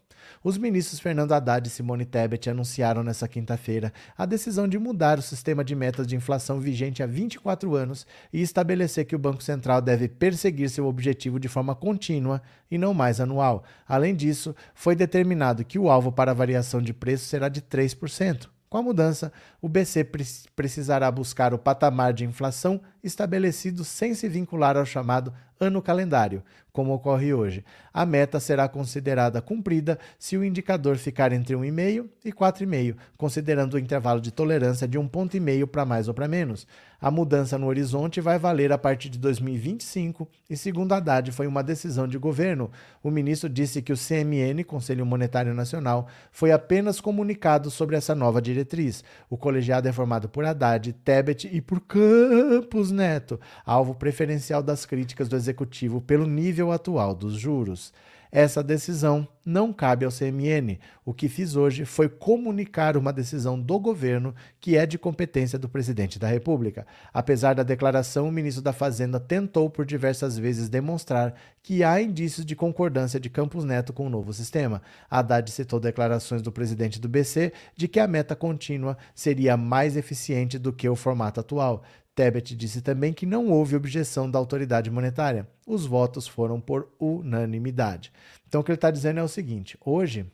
Os ministros Fernando Haddad e Simone Tebet anunciaram nesta quinta-feira a decisão de mudar o sistema de metas de inflação vigente há 24 anos e estabelecer que o Banco Central deve perseguir seu objetivo de forma contínua e não mais anual. Além disso, foi determinado que o alvo para a variação de preço será de 3%. Com a mudança, o BC precisará buscar o patamar de inflação estabelecido sem se vincular ao chamado ano calendário, como ocorre hoje. A meta será considerada cumprida se o indicador ficar entre 1,5 e 4,5, considerando o intervalo de tolerância de 1,5 ponto para mais ou para menos. A mudança no horizonte vai valer a partir de 2025 e, segundo Haddad, foi uma decisão de governo. O ministro disse que o CMN, Conselho Monetário Nacional, foi apenas comunicado sobre essa nova diretriz. O colegiado é formado por Haddad, Tebet e por Campos Neto, alvo preferencial das críticas do executivo pelo nível atual dos juros. Essa decisão não cabe ao CMN. O que fiz hoje foi comunicar uma decisão do governo que é de competência do presidente da República. Apesar da declaração, o ministro da Fazenda tentou por diversas vezes demonstrar que há indícios de concordância de Campos Neto com o novo sistema. Haddad citou declarações do presidente do BC de que a meta contínua seria mais eficiente do que o formato atual. Tebet disse também que não houve objeção da autoridade monetária. Os votos foram por unanimidade. Então, o que ele está dizendo é o seguinte: hoje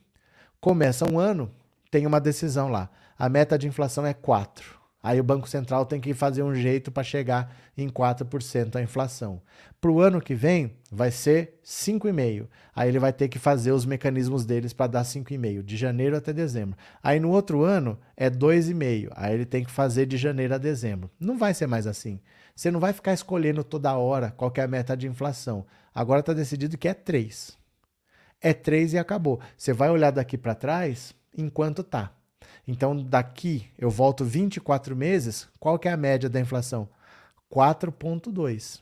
começa um ano, tem uma decisão lá. A meta de inflação é 4. Aí o Banco Central tem que fazer um jeito para chegar em 4% a inflação. Para o ano que vem, vai ser 5,5%. Aí ele vai ter que fazer os mecanismos deles para dar 5,5%, de janeiro até dezembro. Aí no outro ano é 2,5%. Aí ele tem que fazer de janeiro a dezembro. Não vai ser mais assim. Você não vai ficar escolhendo toda hora qual é a meta de inflação. Agora está decidido que é 3%. É 3% e acabou. Você vai olhar daqui para trás enquanto tá. Então, daqui eu volto 24 meses, qual que é a média da inflação? 4,2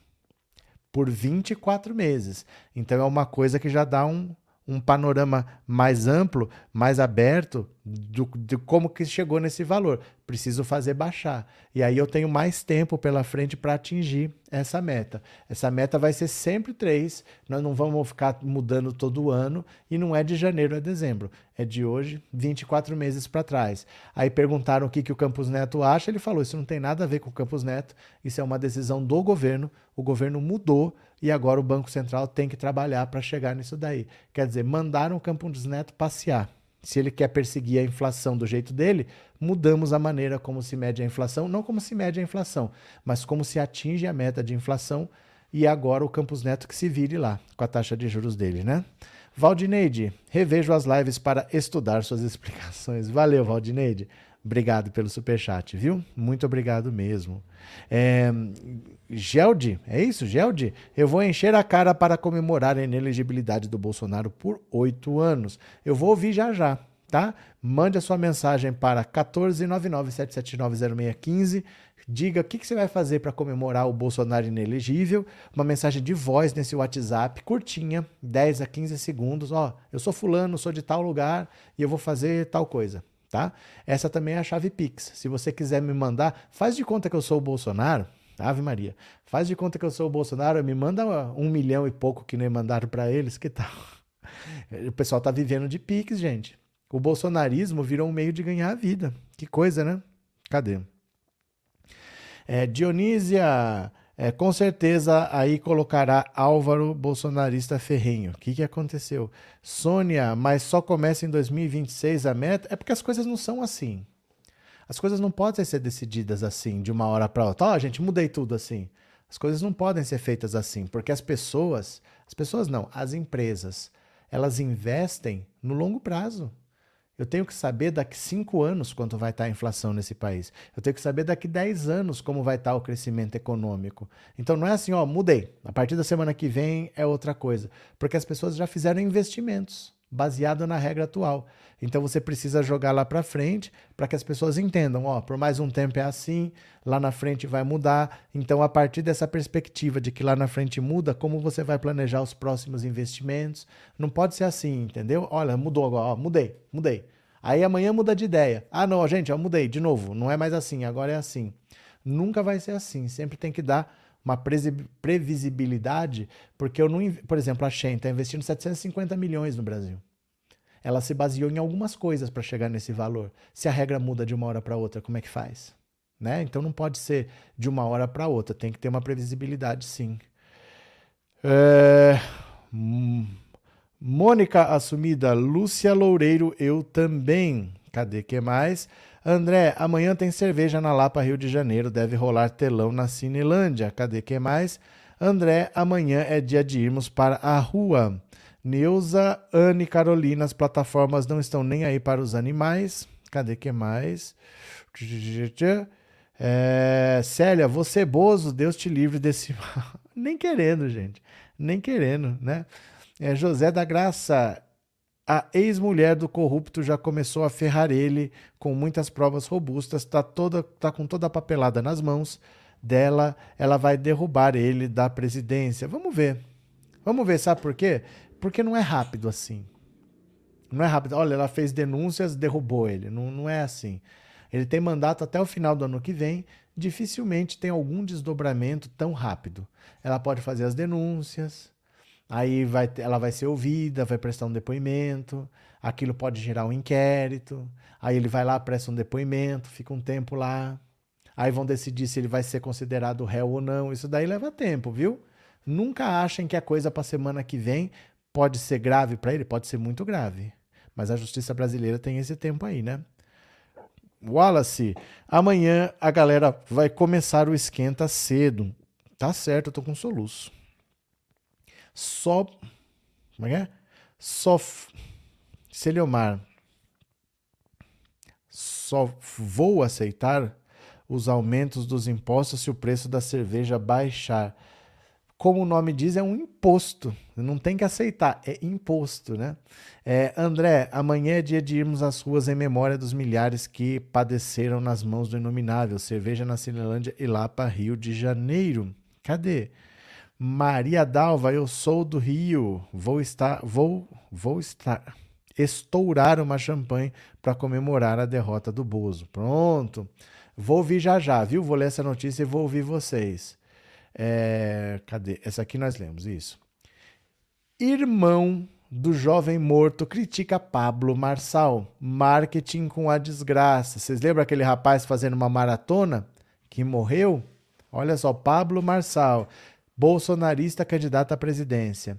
por 24 meses. Então, é uma coisa que já dá um, um panorama mais amplo, mais aberto de como que chegou nesse valor. Preciso fazer baixar. E aí eu tenho mais tempo pela frente para atingir essa meta. Essa meta vai ser sempre 3. Nós não vamos ficar mudando todo ano e não é de janeiro a dezembro. É de hoje, 24 meses para trás. Aí perguntaram o que, que o Campos Neto acha. Ele falou: Isso não tem nada a ver com o Campos Neto. Isso é uma decisão do governo. O governo mudou e agora o Banco Central tem que trabalhar para chegar nisso daí. Quer dizer, mandaram o Campos Neto passear. Se ele quer perseguir a inflação do jeito dele, mudamos a maneira como se mede a inflação, não como se mede a inflação, mas como se atinge a meta de inflação e agora o Campos Neto que se vire lá com a taxa de juros dele, né? Valdineide, revejo as lives para estudar suas (laughs) explicações. Valeu, Valdineide. Obrigado pelo superchat, viu? Muito obrigado mesmo. É, Geldi, é isso, Geldi? Eu vou encher a cara para comemorar a inelegibilidade do Bolsonaro por oito anos. Eu vou ouvir já já, tá? Mande a sua mensagem para 14997790615. Diga o que, que você vai fazer para comemorar o Bolsonaro inelegível. Uma mensagem de voz nesse WhatsApp, curtinha, 10 a 15 segundos. Ó, eu sou fulano, sou de tal lugar e eu vou fazer tal coisa tá? Essa também é a chave Pix. Se você quiser me mandar, faz de conta que eu sou o Bolsonaro, Ave Maria. Faz de conta que eu sou o Bolsonaro, me manda um milhão e pouco que nem mandaram para eles, que tal? (laughs) O pessoal tá vivendo de Pix, gente. O bolsonarismo virou um meio de ganhar a vida. Que coisa, né? Cadê? É, Dionísia é, com certeza aí colocará Álvaro bolsonarista ferrenho. O que, que aconteceu? Sônia, mas só começa em 2026 a meta? É porque as coisas não são assim. As coisas não podem ser decididas assim, de uma hora para outra. Ó, oh, gente, mudei tudo assim. As coisas não podem ser feitas assim, porque as pessoas, as pessoas não, as empresas, elas investem no longo prazo. Eu tenho que saber daqui cinco anos quanto vai estar a inflação nesse país. Eu tenho que saber daqui 10 anos como vai estar o crescimento econômico. Então não é assim, ó, mudei. A partir da semana que vem é outra coisa. Porque as pessoas já fizeram investimentos baseado na regra atual. Então você precisa jogar lá para frente para que as pessoas entendam, ó, por mais um tempo é assim, lá na frente vai mudar. Então a partir dessa perspectiva de que lá na frente muda, como você vai planejar os próximos investimentos? Não pode ser assim, entendeu? Olha, mudou agora, ó, mudei, mudei. Aí amanhã muda de ideia. Ah, não, gente, ó, mudei de novo, não é mais assim, agora é assim. Nunca vai ser assim, sempre tem que dar uma previsibilidade, porque eu não, por exemplo, a Shen está investindo 750 milhões no Brasil. Ela se baseou em algumas coisas para chegar nesse valor. Se a regra muda de uma hora para outra, como é que faz? Né? Então não pode ser de uma hora para outra, tem que ter uma previsibilidade sim. É... Hum, Mônica assumida, Lúcia Loureiro, eu também. Cadê que mais? André, amanhã tem cerveja na Lapa, Rio de Janeiro. Deve rolar telão na Cinelândia. Cadê que mais? André, amanhã é dia de irmos para a rua. Neuza, Anne, Carolina, as plataformas não estão nem aí para os animais. Cadê que mais? É, Célia, você bozo, Deus te livre desse (laughs) mal. Nem querendo, gente. Nem querendo, né? É, José da Graça, a ex-mulher do corrupto já começou a ferrar ele com muitas provas robustas, tá, toda, tá com toda a papelada nas mãos dela, ela vai derrubar ele da presidência. Vamos ver. Vamos ver, sabe por quê? Porque não é rápido assim. Não é rápido. Olha, ela fez denúncias, derrubou ele. Não, não é assim. Ele tem mandato até o final do ano que vem. Dificilmente tem algum desdobramento tão rápido. Ela pode fazer as denúncias, aí vai, ela vai ser ouvida, vai prestar um depoimento, aquilo pode gerar um inquérito, aí ele vai lá, presta um depoimento, fica um tempo lá, aí vão decidir se ele vai ser considerado réu ou não. Isso daí leva tempo, viu? Nunca achem que a coisa para semana que vem pode ser grave para ele, pode ser muito grave. Mas a justiça brasileira tem esse tempo aí, né? Wallace, amanhã a galera vai começar o esquenta cedo. Tá certo, eu tô com soluço. Só. Como é que é? Só. Celiomar. Só vou aceitar os aumentos dos impostos se o preço da cerveja baixar. Como o nome diz, é um imposto. Não tem que aceitar, é imposto, né? É, André, amanhã é dia de irmos às ruas em memória dos milhares que padeceram nas mãos do inominável. Cerveja na Cinelândia e Lapa, Rio de Janeiro. Cadê? Maria Dalva, eu sou do Rio. Vou estar, vou, vou estar, estourar uma champanhe para comemorar a derrota do Bozo. Pronto. Vou ouvir já já, viu? Vou ler essa notícia e vou ouvir vocês. É, cadê? Essa aqui nós lemos, isso. Irmão do jovem morto critica Pablo Marçal. Marketing com a desgraça. Vocês lembram aquele rapaz fazendo uma maratona que morreu? Olha só, Pablo Marçal bolsonarista candidato à presidência.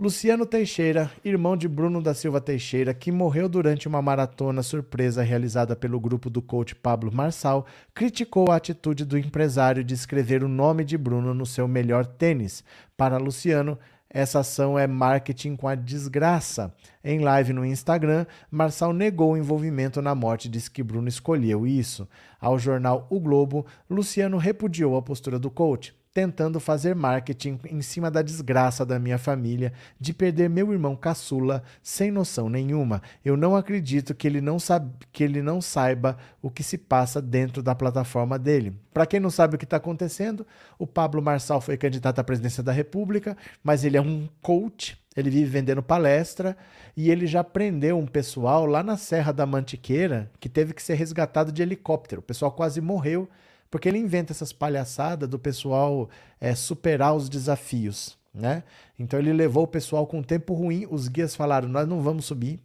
Luciano Teixeira, irmão de Bruno da Silva Teixeira, que morreu durante uma maratona surpresa realizada pelo grupo do coach Pablo Marçal, criticou a atitude do empresário de escrever o nome de Bruno no seu melhor tênis. Para Luciano, essa ação é marketing com a desgraça. Em live no Instagram, Marçal negou o envolvimento na morte e disse que Bruno escolheu isso. Ao jornal O Globo, Luciano repudiou a postura do coach tentando fazer marketing em cima da desgraça da minha família, de perder meu irmão caçula sem noção nenhuma. Eu não acredito que ele não, sabe, que ele não saiba o que se passa dentro da plataforma dele. Para quem não sabe o que está acontecendo, o Pablo Marçal foi candidato à presidência da República, mas ele é um coach, ele vive vendendo palestra e ele já prendeu um pessoal lá na Serra da Mantiqueira que teve que ser resgatado de helicóptero. O pessoal quase morreu porque ele inventa essas palhaçadas do pessoal é, superar os desafios, né? Então ele levou o pessoal com tempo ruim, os guias falaram: nós não vamos subir,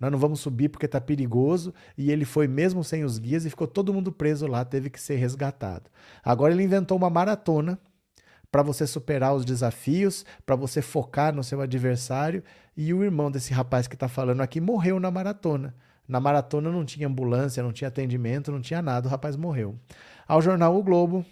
nós não vamos subir porque tá perigoso, e ele foi mesmo sem os guias e ficou todo mundo preso lá, teve que ser resgatado. Agora ele inventou uma maratona para você superar os desafios, para você focar no seu adversário, e o irmão desse rapaz que está falando aqui morreu na maratona. Na maratona não tinha ambulância, não tinha atendimento, não tinha nada, o rapaz morreu. Ao jornal O Globo,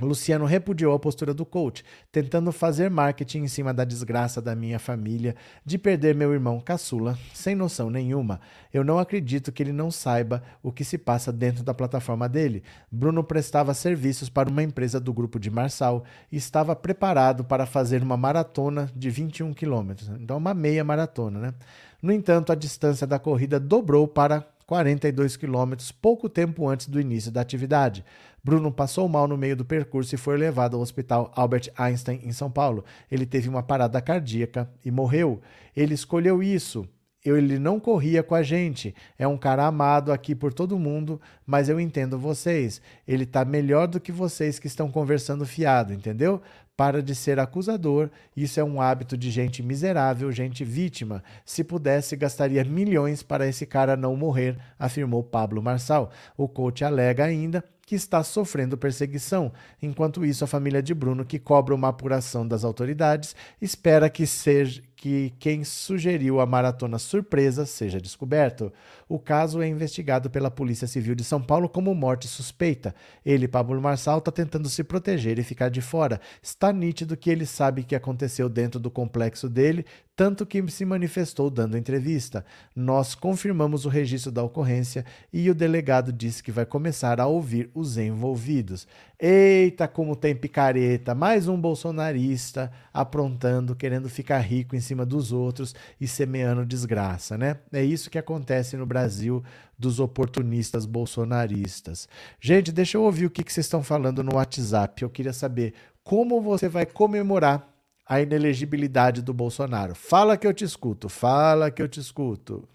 Luciano repudiou a postura do coach, tentando fazer marketing em cima da desgraça da minha família de perder meu irmão caçula, sem noção nenhuma. Eu não acredito que ele não saiba o que se passa dentro da plataforma dele. Bruno prestava serviços para uma empresa do grupo de Marçal e estava preparado para fazer uma maratona de 21 quilômetros, então uma meia maratona, né? No entanto, a distância da corrida dobrou para 42 quilômetros pouco tempo antes do início da atividade. Bruno passou mal no meio do percurso e foi levado ao Hospital Albert Einstein, em São Paulo. Ele teve uma parada cardíaca e morreu. Ele escolheu isso. Ele não corria com a gente. É um cara amado aqui por todo mundo, mas eu entendo vocês. Ele está melhor do que vocês que estão conversando fiado, entendeu? Para de ser acusador. Isso é um hábito de gente miserável, gente vítima. Se pudesse, gastaria milhões para esse cara não morrer, afirmou Pablo Marçal. O coach alega ainda que está sofrendo perseguição. Enquanto isso, a família de Bruno, que cobra uma apuração das autoridades, espera que seja que quem sugeriu a maratona surpresa seja descoberto. O caso é investigado pela Polícia Civil de São Paulo como morte suspeita. Ele, Pablo Marçal, está tentando se proteger e ficar de fora. Está nítido que ele sabe o que aconteceu dentro do complexo dele, tanto que se manifestou dando entrevista. Nós confirmamos o registro da ocorrência e o delegado disse que vai começar a ouvir os envolvidos. Eita, como tem picareta! Mais um bolsonarista aprontando, querendo ficar rico em cima dos outros e semeando desgraça, né? É isso que acontece no Brasil dos oportunistas bolsonaristas. Gente, deixa eu ouvir o que, vocês estão falando no WhatsApp. Eu queria saber como você vai comemorar a inelegibilidade do Bolsonaro. Fala que eu te escuto, fala que eu te escuto.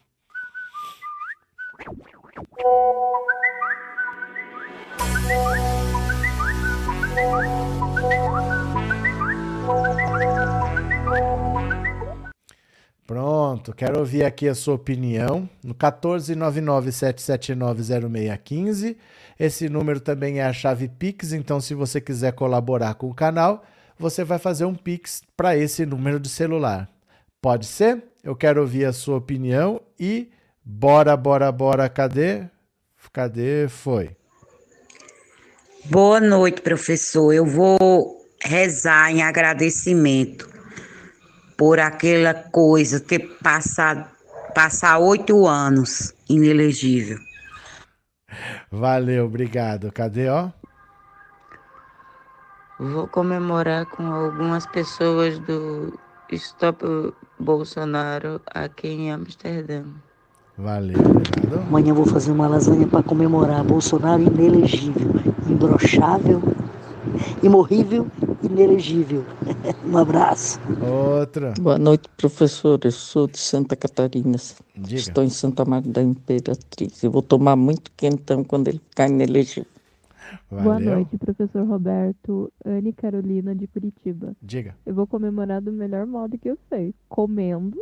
Pronto, quero ouvir aqui a sua opinião no 14997790615. Esse número também é a chave Pix, então se você quiser colaborar com o canal, você vai fazer um Pix para esse número de celular. Pode ser? Eu quero ouvir a sua opinião e bora, bora, bora, cadê? Cadê? Foi. Boa noite, professor. Eu vou rezar em agradecimento por aquela coisa ter passado passar oito anos inelegível. Valeu, obrigado. Cadê, ó? Vou comemorar com algumas pessoas do Stop Bolsonaro aqui em Amsterdã. Valeu, obrigado. Amanhã vou fazer uma lasanha para comemorar Bolsonaro inelegível, imbrochável, imorrível, inelegível. (laughs) um abraço. Outra. Boa noite, professor. Eu sou de Santa Catarina. Diga. Estou em Santa Maria da Imperatriz. Eu vou tomar muito quentão quando ele ficar inelegível. Valeu. Boa noite, professor Roberto. Anne Carolina de Curitiba. Diga. Eu vou comemorar do melhor modo que eu sei, comendo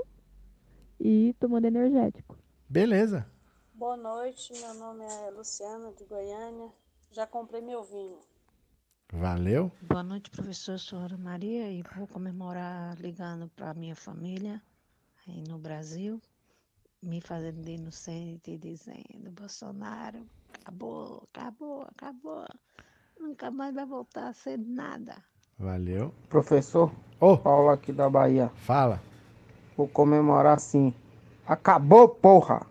e tomando energético. Beleza. Boa noite, meu nome é Luciana de Goiânia. Já comprei meu vinho. Valeu. Boa noite, professor. Sou Ana Maria e vou comemorar ligando para minha família aí no Brasil, me fazendo de inocente e dizendo: Bolsonaro, acabou, acabou, acabou. Nunca mais vai voltar a ser nada. Valeu. Professor, Ô, Paulo aqui da Bahia. fala. Vou comemorar assim. Acabou, porra!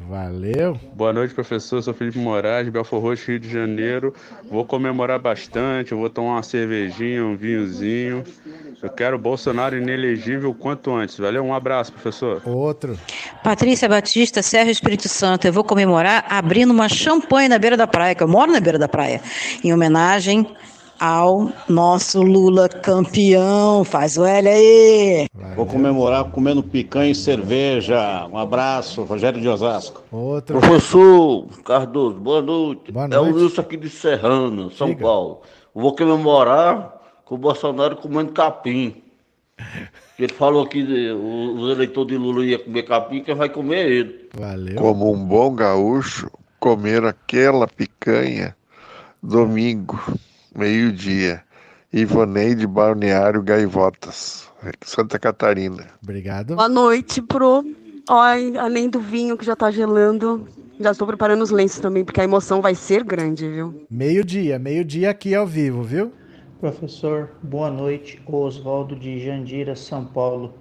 Valeu. Boa noite, professor. Sou Felipe Moraes, Belfor Roxo, Rio de Janeiro. Vou comemorar bastante, eu vou tomar uma cervejinha, um vinhozinho. Eu quero Bolsonaro inelegível o quanto antes. Valeu? Um abraço, professor. Outro. Patrícia Batista, Sérgio Espírito Santo. Eu vou comemorar abrindo uma champanhe na beira da praia, que eu moro na beira da praia, em homenagem ao nosso Lula campeão. Faz o L aí. Vou comemorar comendo picanha e cerveja. Um abraço, Rogério de Osasco. Outro. Professor Cardoso, boa noite. Boa É o noite. Wilson aqui de Serrano, São Diga. Paulo. Vou comemorar com o Bolsonaro comendo capim. Ele falou que o- os eleitores de Lula iam comer capim, quem vai comer é ele. Valeu. Como um bom gaúcho, comer aquela picanha domingo, meio-dia. Ivoneide Balneário Gaivotas, Santa Catarina. Obrigado. Boa noite, pro. Ai, além do vinho que já tá gelando, já estou preparando os lenços também, porque a emoção vai ser grande, viu? Meio-dia, meio-dia aqui ao vivo, viu? Professor, boa noite. Oswaldo de Jandira, São Paulo.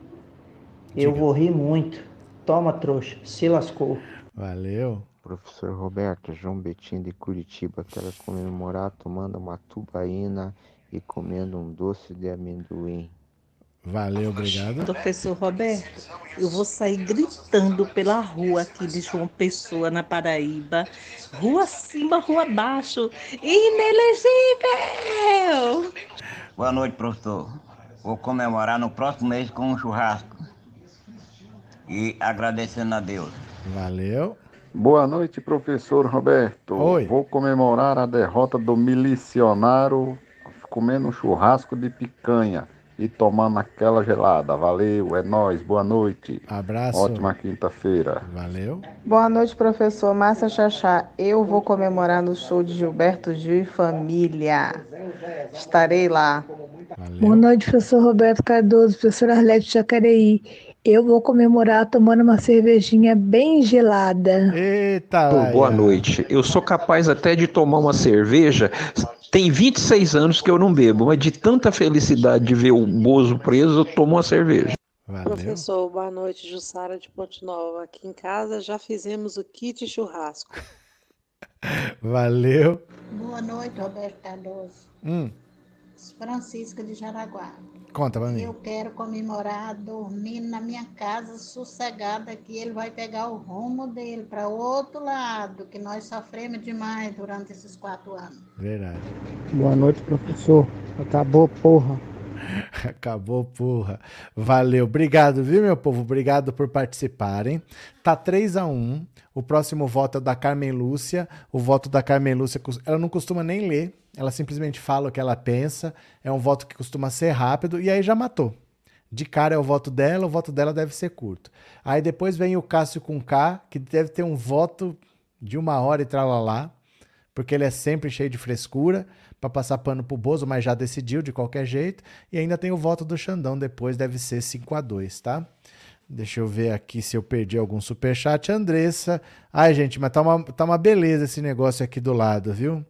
Eu vou rir muito. Toma, trouxa. Se lascou. Valeu. Professor Roberto, João Betim de Curitiba, quero comemorar tomando uma tubaína e comendo um doce de amendoim. Valeu, obrigado. Professor Roberto, eu vou sair gritando pela rua aqui de João Pessoa, na Paraíba. Rua acima, rua abaixo. Inelegível! Boa noite, professor. Vou comemorar no próximo mês com um churrasco. E agradecendo a Deus. Valeu. Boa noite, professor Roberto. Oi. Vou comemorar a derrota do milicionário comendo um churrasco de picanha e tomando aquela gelada. Valeu, é nóis, boa noite. Abraço. Ótima quinta-feira. Valeu. Boa noite, professor Márcia Chachá. Eu vou comemorar no show de Gilberto Gil e família. Estarei lá. Boa noite, professor Roberto Cardoso, professor Arlete Jacareí. Eu vou comemorar tomando uma cervejinha bem gelada. Eita, Pô, boa noite. Eu sou capaz até de tomar uma cerveja. Tem 26 anos que eu não bebo, mas de tanta felicidade de ver o Bozo preso, eu tomo uma cerveja. Professor, boa noite, Jussara de Ponte Nova. Aqui em casa já fizemos o kit churrasco. (laughs) Valeu. Boa noite, Roberto Cardoso. Hum, Francisca de Jaraguá. Conta pra mim. Eu quero comemorar dormindo na minha casa sossegada, que ele vai pegar o rumo dele para outro lado, que nós sofremos demais durante esses quatro anos. Verdade. Boa noite, professor. Acabou, porra. (laughs) Acabou, porra. Valeu. Obrigado, viu, meu povo? Obrigado por participarem. Tá 3 a 1 O próximo voto é da Carmen Lúcia. O voto da Carmen Lúcia, ela não costuma nem ler. Ela simplesmente fala o que ela pensa. É um voto que costuma ser rápido. E aí já matou. De cara é o voto dela, o voto dela deve ser curto. Aí depois vem o Cássio com K, que deve ter um voto de uma hora e tralalá, porque ele é sempre cheio de frescura para passar pano pro Bozo, mas já decidiu de qualquer jeito. E ainda tem o voto do Xandão depois, deve ser 5 a 2 tá? Deixa eu ver aqui se eu perdi algum superchat. Andressa. Ai, gente, mas tá uma, tá uma beleza esse negócio aqui do lado, viu?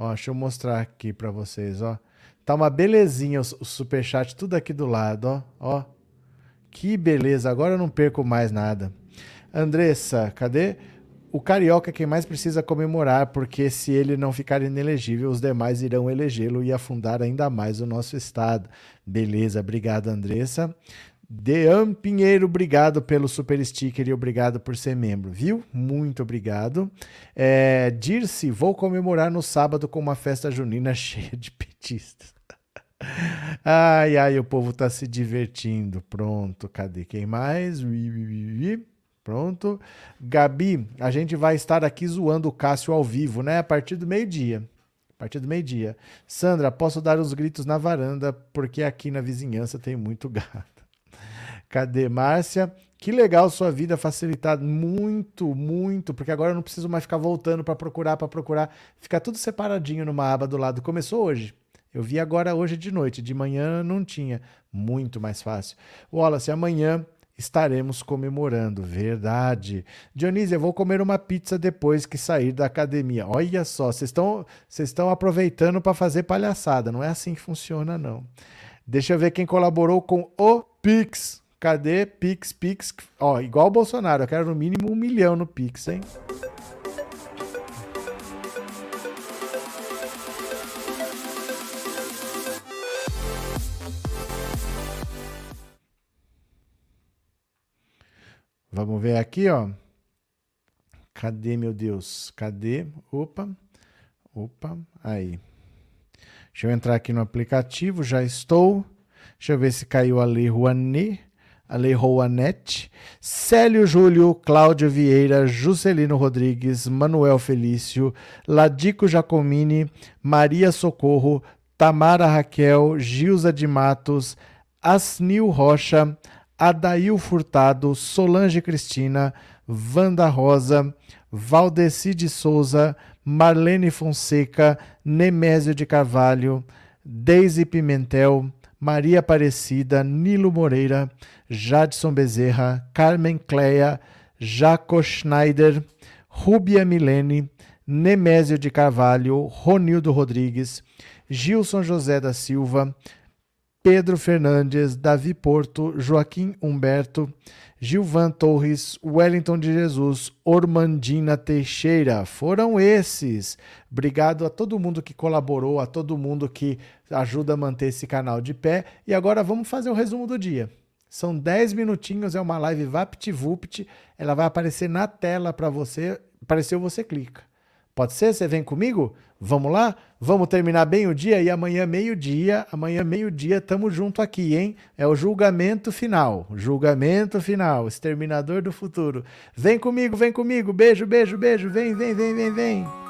Ó, deixa eu mostrar aqui para vocês, ó. Tá uma belezinha o, superchat, tudo aqui do lado, ó. Ó. Que beleza, agora eu não perco mais nada. Andressa, cadê? O Carioca é quem mais precisa comemorar, porque se ele não ficar inelegível, os demais irão elegê-lo e afundar ainda mais o nosso estado. Beleza, obrigado, Andressa. Dean Pinheiro, obrigado pelo super sticker e obrigado por ser membro, viu? Muito obrigado. É, Dirce, vou comemorar no sábado com uma festa junina (laughs) cheia de petistas. Ai, ai, o povo tá se divertindo. Pronto, cadê quem mais? Ui, ui, ui. Pronto. Gabi, a gente vai estar aqui zoando o Cássio ao vivo, né? A partir do meio-dia. A partir do meio-dia. Sandra, posso dar uns gritos na varanda, porque aqui na vizinhança tem muito gato. Cadê Márcia? Que legal sua vida facilitada, muito, muito, porque agora eu não preciso mais ficar voltando para procurar, para procurar, fica tudo separadinho numa aba do lado. Começou hoje. Eu vi agora hoje de noite, de manhã não tinha, muito mais fácil. Wallace, amanhã estaremos comemorando, verdade. Dionísio, eu vou comer uma pizza depois que sair da academia. Olha só, vocês estão vocês estão aproveitando para fazer palhaçada, não é assim que funciona não. Deixa eu ver quem colaborou com o Pix. Cadê Pix, Pix? Ó, igual o Bolsonaro, eu quero no mínimo um milhão no Pix, hein? Vamos ver aqui, ó. Cadê, meu Deus? Cadê? Opa. Opa, aí. Deixa eu entrar aqui no aplicativo, já estou. Deixa eu ver se caiu a Lei Rouanet, a Lei Rouanet. Célio Júlio, Cláudio Vieira, Juscelino Rodrigues, Manuel Felício, Ladico Jacomini, Maria Socorro, Tamara Raquel, Gilza de Matos, Asnil Rocha, Adail Furtado, Solange Cristina, Wanda Rosa, Valdeci de Souza, Marlene Fonseca, Nemésio de Carvalho, Deise Pimentel, Maria Aparecida, Nilo Moreira, Jadson Bezerra, Carmen Cleia, Jaco Schneider, Rúbia Milene, Nemésio de Carvalho, Ronildo Rodrigues, Gilson José da Silva, Pedro Fernandes, Davi Porto, Joaquim Humberto, Gilvan Torres, Wellington de Jesus, Ormandina Teixeira. Foram esses. Obrigado a todo mundo que colaborou, a todo mundo que ajuda a manter esse canal de pé. E agora vamos fazer o resumo do dia. São 10 minutinhos, é uma live VaptVupt. Ela vai aparecer na tela para você. Apareceu, você clica. Pode ser? Você vem comigo? Vamos lá? Vamos terminar bem o dia e amanhã meio-dia, amanhã meio-dia tamo junto aqui, hein? É o julgamento final, julgamento final, exterminador do futuro. Vem comigo, vem comigo. Beijo, beijo, beijo. Vem, vem, vem, vem, vem.